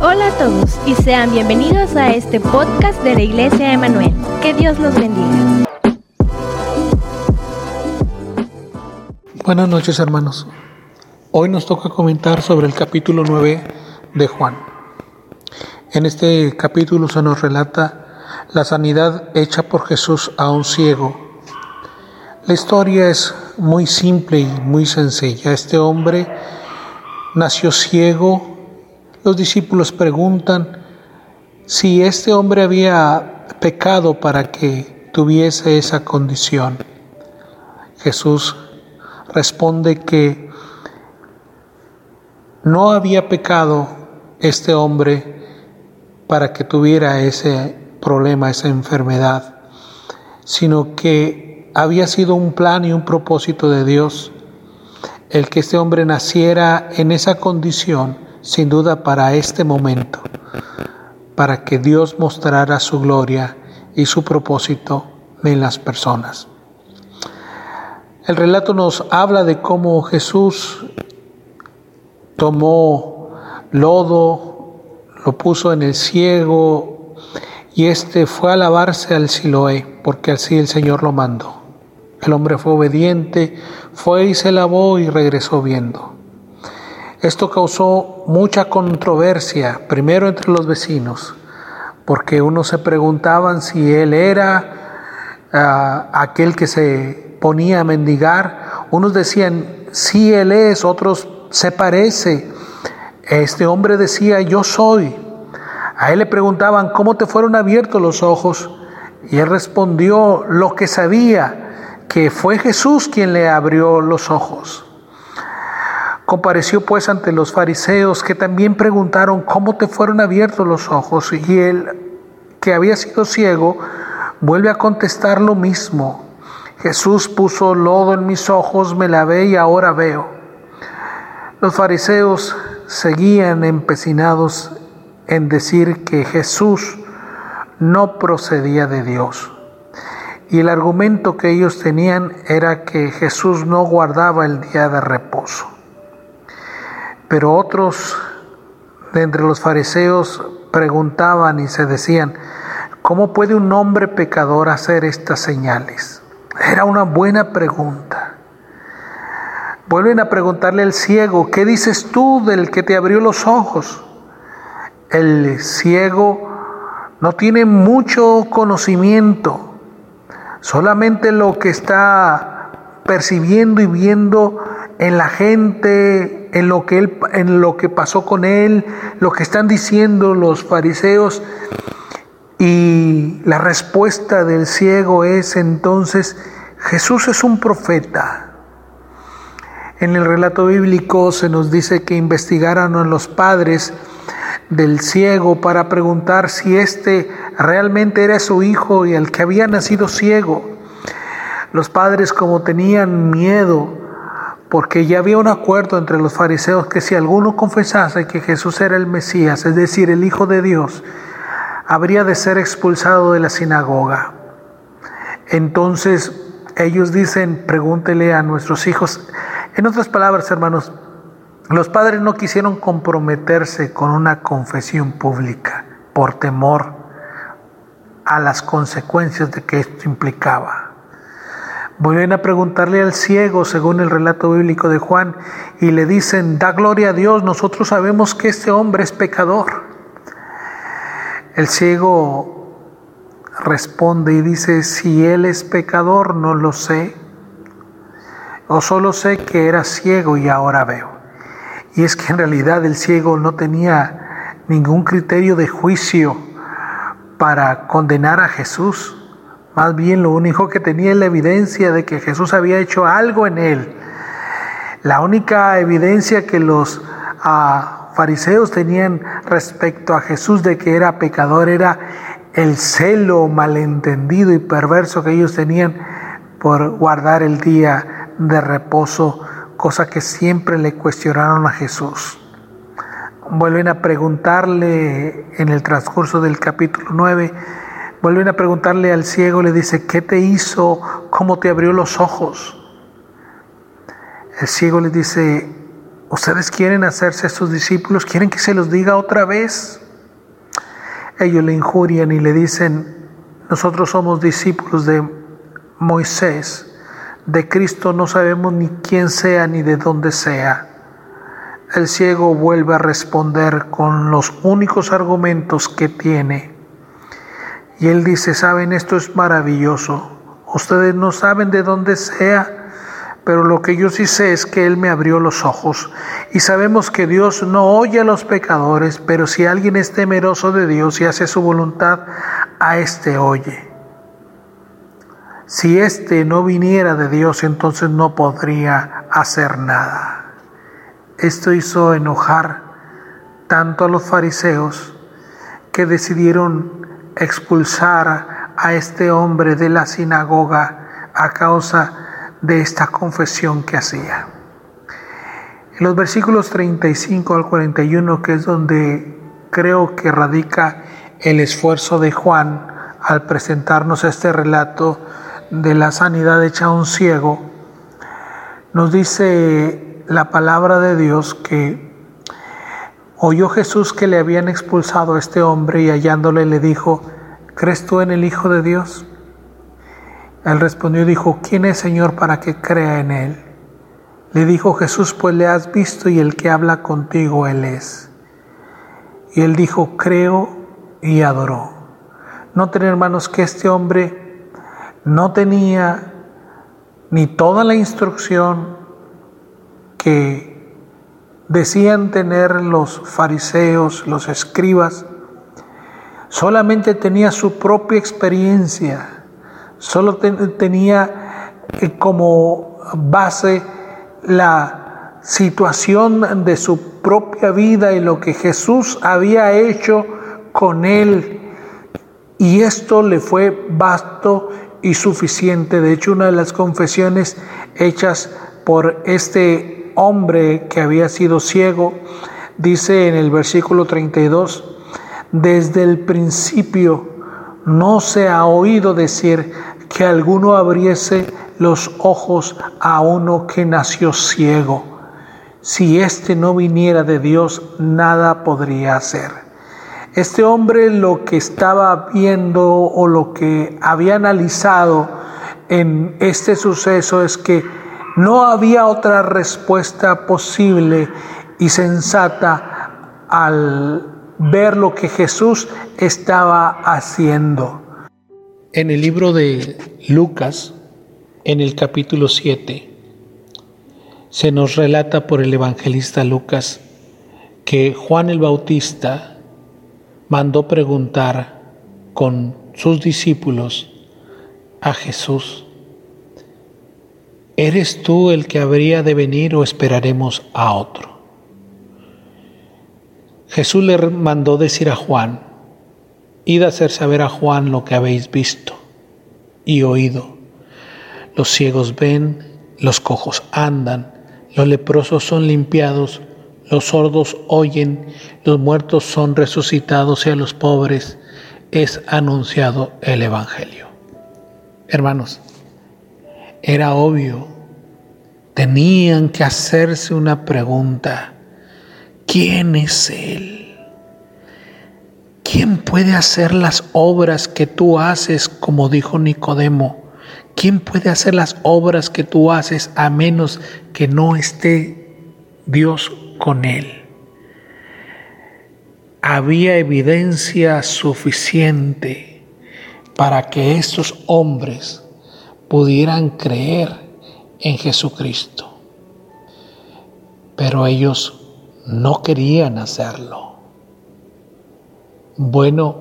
Hola a todos y sean bienvenidos a este podcast de la Iglesia Emanuel. Que Dios los bendiga. Buenas noches hermanos. Hoy nos toca comentar sobre el capítulo 9 de Juan. En este capítulo se nos relata la sanidad hecha por Jesús a un ciego. La historia es muy simple y muy sencilla. Este hombre nació ciego. Los discípulos preguntan si este hombre había pecado para que tuviese esa condición. Jesús responde que no había pecado este hombre para que tuviera ese problema, esa enfermedad, sino que había sido un plan y un propósito de Dios el que este hombre naciera en esa condición, sin duda para este momento, para que Dios mostrara su gloria y su propósito en las personas. El relato nos habla de cómo Jesús tomó lodo, lo puso en el ciego y éste fue a lavarse al Siloé, porque así el Señor lo mandó. El hombre fue obediente, fue y se lavó y regresó viendo. Esto causó mucha controversia, primero entre los vecinos, porque unos se preguntaban si él era uh, aquel que se ponía a mendigar, unos decían, sí él es, otros se parece. Este hombre decía, yo soy. A él le preguntaban, ¿cómo te fueron abiertos los ojos? Y él respondió lo que sabía que fue Jesús quien le abrió los ojos. Compareció pues ante los fariseos que también preguntaron cómo te fueron abiertos los ojos y él, que había sido ciego, vuelve a contestar lo mismo. Jesús puso lodo en mis ojos, me lavé y ahora veo. Los fariseos seguían empecinados en decir que Jesús no procedía de Dios. Y el argumento que ellos tenían era que Jesús no guardaba el día de reposo. Pero otros de entre los fariseos preguntaban y se decían, ¿cómo puede un hombre pecador hacer estas señales? Era una buena pregunta. Vuelven a preguntarle al ciego, ¿qué dices tú del que te abrió los ojos? El ciego no tiene mucho conocimiento solamente lo que está percibiendo y viendo en la gente, en lo que él, en lo que pasó con él, lo que están diciendo los fariseos. Y la respuesta del ciego es entonces, Jesús es un profeta. En el relato bíblico se nos dice que investigaron a los padres del ciego para preguntar si éste realmente era su hijo y el que había nacido ciego. Los padres como tenían miedo, porque ya había un acuerdo entre los fariseos que si alguno confesase que Jesús era el Mesías, es decir, el Hijo de Dios, habría de ser expulsado de la sinagoga. Entonces ellos dicen, pregúntele a nuestros hijos. En otras palabras, hermanos, los padres no quisieron comprometerse con una confesión pública por temor a las consecuencias de que esto implicaba. Vuelven a preguntarle al ciego, según el relato bíblico de Juan, y le dicen, da gloria a Dios, nosotros sabemos que este hombre es pecador. El ciego responde y dice, si él es pecador, no lo sé, o solo sé que era ciego y ahora veo. Y es que en realidad el ciego no tenía ningún criterio de juicio para condenar a Jesús. Más bien lo único que tenía es la evidencia de que Jesús había hecho algo en él. La única evidencia que los ah, fariseos tenían respecto a Jesús de que era pecador era el celo malentendido y perverso que ellos tenían por guardar el día de reposo cosa que siempre le cuestionaron a Jesús. Vuelven a preguntarle en el transcurso del capítulo 9, vuelven a preguntarle al ciego, le dice, ¿qué te hizo? ¿Cómo te abrió los ojos? El ciego le dice, ¿Ustedes quieren hacerse sus discípulos? ¿Quieren que se los diga otra vez? Ellos le injurian y le dicen, nosotros somos discípulos de Moisés, de Cristo no sabemos ni quién sea ni de dónde sea. El ciego vuelve a responder con los únicos argumentos que tiene. Y él dice, saben, esto es maravilloso. Ustedes no saben de dónde sea, pero lo que yo sí sé es que Él me abrió los ojos. Y sabemos que Dios no oye a los pecadores, pero si alguien es temeroso de Dios y hace su voluntad, a éste oye. Si éste no viniera de Dios, entonces no podría hacer nada. Esto hizo enojar tanto a los fariseos que decidieron expulsar a este hombre de la sinagoga a causa de esta confesión que hacía. En los versículos 35 al 41, que es donde creo que radica el esfuerzo de Juan al presentarnos este relato de la sanidad hecha a un ciego, nos dice la palabra de Dios que oyó Jesús que le habían expulsado a este hombre y hallándole le dijo, ¿crees tú en el Hijo de Dios? Él respondió y dijo, ¿quién es Señor para que crea en él? Le dijo Jesús, pues le has visto y el que habla contigo él es. Y él dijo, creo y adoró. Noten hermanos que este hombre no tenía ni toda la instrucción, que decían tener los fariseos, los escribas, solamente tenía su propia experiencia, solo tenía eh, como base la situación de su propia vida y lo que Jesús había hecho con él. Y esto le fue vasto y suficiente. De hecho, una de las confesiones hechas por este hombre que había sido ciego, dice en el versículo 32, desde el principio no se ha oído decir que alguno abriese los ojos a uno que nació ciego. Si éste no viniera de Dios, nada podría hacer. Este hombre lo que estaba viendo o lo que había analizado en este suceso es que no había otra respuesta posible y sensata al ver lo que Jesús estaba haciendo. En el libro de Lucas, en el capítulo 7, se nos relata por el evangelista Lucas que Juan el Bautista mandó preguntar con sus discípulos a Jesús, ¿Eres tú el que habría de venir o esperaremos a otro? Jesús le mandó decir a Juan, id a hacer saber a Juan lo que habéis visto y oído. Los ciegos ven, los cojos andan, los leprosos son limpiados, los sordos oyen, los muertos son resucitados y a los pobres es anunciado el Evangelio. Hermanos, era obvio. Tenían que hacerse una pregunta. ¿Quién es Él? ¿Quién puede hacer las obras que tú haces, como dijo Nicodemo? ¿Quién puede hacer las obras que tú haces a menos que no esté Dios con Él? Había evidencia suficiente para que estos hombres pudieran creer en Jesucristo. Pero ellos no querían hacerlo. Bueno,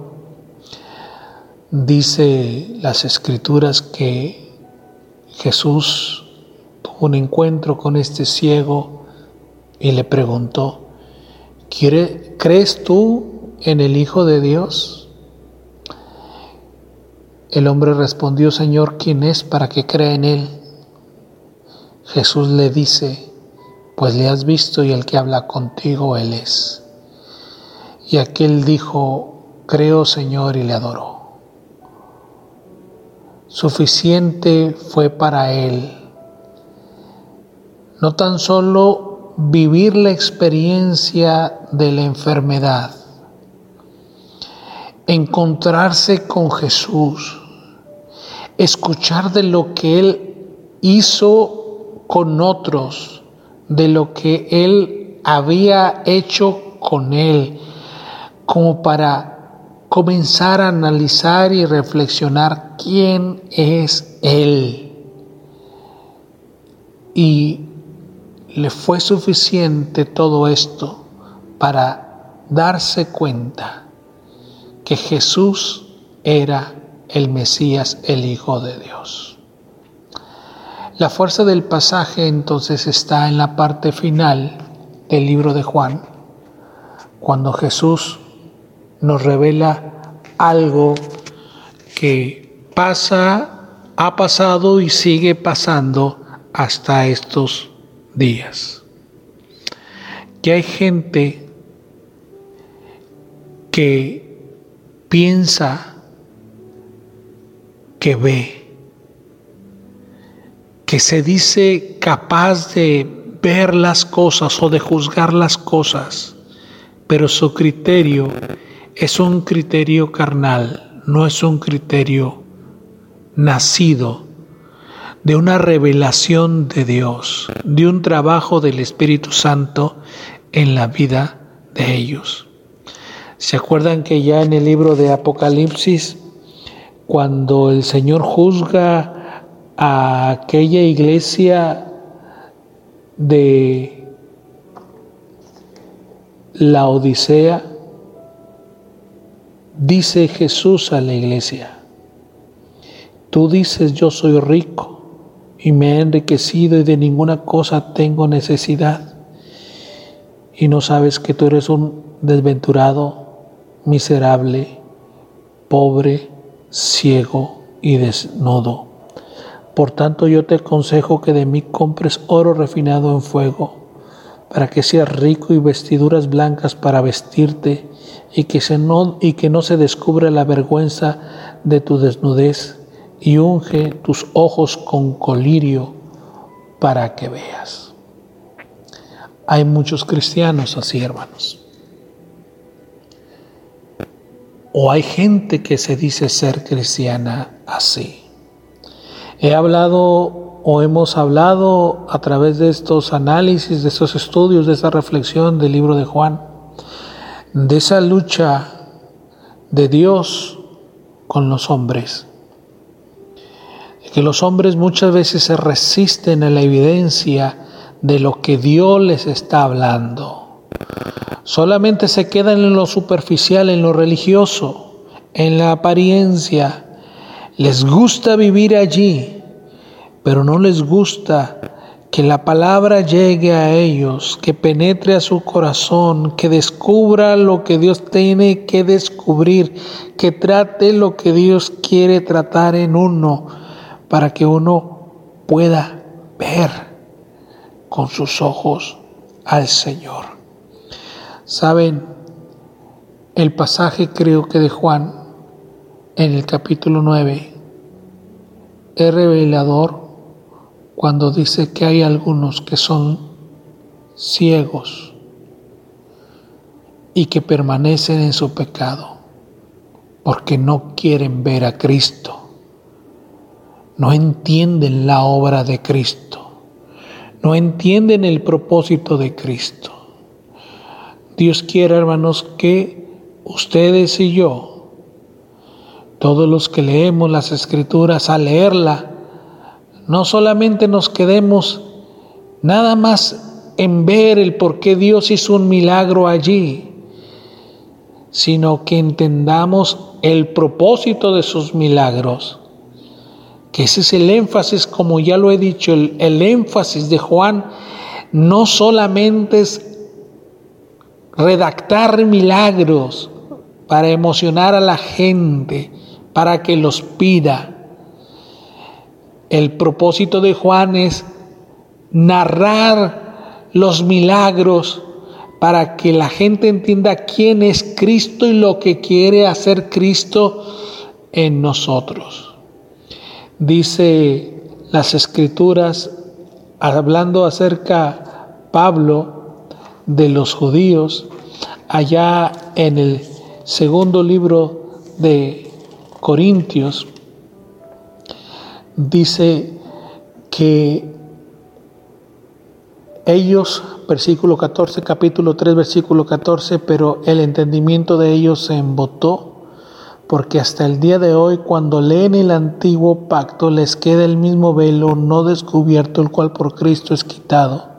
dice las escrituras que Jesús tuvo un encuentro con este ciego y le preguntó, ¿crees tú en el Hijo de Dios? El hombre respondió, Señor, ¿quién es para que crea en él? Jesús le dice, pues le has visto y el que habla contigo, él es. Y aquel dijo, creo, Señor, y le adoró. Suficiente fue para él no tan solo vivir la experiencia de la enfermedad, encontrarse con Jesús, escuchar de lo que Él hizo con otros, de lo que Él había hecho con Él, como para comenzar a analizar y reflexionar quién es Él. Y le fue suficiente todo esto para darse cuenta que Jesús era el Mesías, el Hijo de Dios. La fuerza del pasaje entonces está en la parte final del libro de Juan, cuando Jesús nos revela algo que pasa, ha pasado y sigue pasando hasta estos días. Que hay gente que piensa que ve, que se dice capaz de ver las cosas o de juzgar las cosas, pero su criterio es un criterio carnal, no es un criterio nacido de una revelación de Dios, de un trabajo del Espíritu Santo en la vida de ellos. ¿Se acuerdan que ya en el libro de Apocalipsis, cuando el Señor juzga a aquella iglesia de la Odisea, dice Jesús a la iglesia, tú dices yo soy rico y me he enriquecido y de ninguna cosa tengo necesidad. Y no sabes que tú eres un desventurado, miserable, pobre, ciego y desnudo. Por tanto yo te aconsejo que de mí compres oro refinado en fuego, para que seas rico y vestiduras blancas para vestirte, y que, se no, y que no se descubra la vergüenza de tu desnudez y unge tus ojos con colirio para que veas. Hay muchos cristianos así, hermanos. O hay gente que se dice ser cristiana así. He hablado o hemos hablado a través de estos análisis, de estos estudios, de esta reflexión del libro de Juan, de esa lucha de Dios con los hombres que los hombres muchas veces se resisten a la evidencia de lo que Dios les está hablando. Solamente se quedan en lo superficial, en lo religioso, en la apariencia. Les gusta vivir allí, pero no les gusta que la palabra llegue a ellos, que penetre a su corazón, que descubra lo que Dios tiene que descubrir, que trate lo que Dios quiere tratar en uno para que uno pueda ver con sus ojos al Señor. Saben, el pasaje creo que de Juan en el capítulo 9 es revelador cuando dice que hay algunos que son ciegos y que permanecen en su pecado porque no quieren ver a Cristo no entienden la obra de Cristo, no entienden el propósito de Cristo. Dios quiere, hermanos, que ustedes y yo, todos los que leemos las escrituras, al leerla, no solamente nos quedemos nada más en ver el por qué Dios hizo un milagro allí, sino que entendamos el propósito de sus milagros que ese es el énfasis, como ya lo he dicho, el, el énfasis de Juan no solamente es redactar milagros para emocionar a la gente, para que los pida. El propósito de Juan es narrar los milagros para que la gente entienda quién es Cristo y lo que quiere hacer Cristo en nosotros. Dice las escrituras, hablando acerca Pablo de los judíos allá en el segundo libro de Corintios, dice que ellos, versículo 14, capítulo 3, versículo 14, pero el entendimiento de ellos se embotó, porque hasta el día de hoy, cuando leen el antiguo pacto, les queda el mismo velo no descubierto, el cual por Cristo es quitado.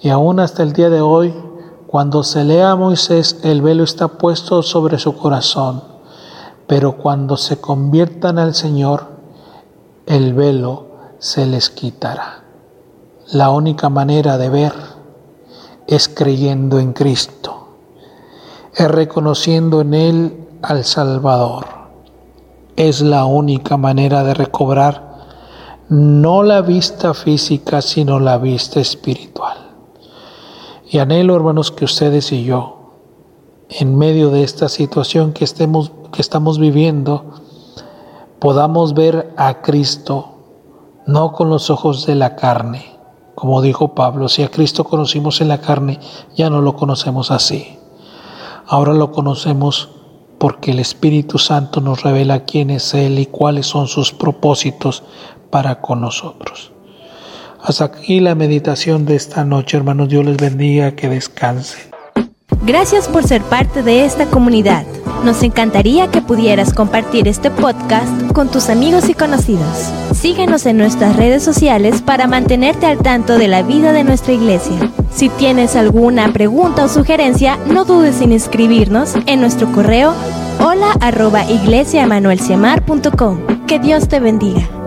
Y aún hasta el día de hoy, cuando se lea a Moisés, el velo está puesto sobre su corazón, pero cuando se conviertan al Señor, el velo se les quitará. La única manera de ver es creyendo en Cristo, es reconociendo en Él al Salvador. Es la única manera de recobrar no la vista física, sino la vista espiritual. Y anhelo, hermanos, que ustedes y yo, en medio de esta situación que, estemos, que estamos viviendo, podamos ver a Cristo no con los ojos de la carne, como dijo Pablo, si a Cristo conocimos en la carne, ya no lo conocemos así. Ahora lo conocemos porque el Espíritu Santo nos revela quién es Él y cuáles son sus propósitos para con nosotros. Hasta aquí la meditación de esta noche, hermanos. Dios les bendiga, que descansen. Gracias por ser parte de esta comunidad. Nos encantaría que pudieras compartir este podcast con tus amigos y conocidos. Síguenos en nuestras redes sociales para mantenerte al tanto de la vida de nuestra iglesia. Si tienes alguna pregunta o sugerencia, no dudes en inscribirnos en nuestro correo hola arroba Que Dios te bendiga.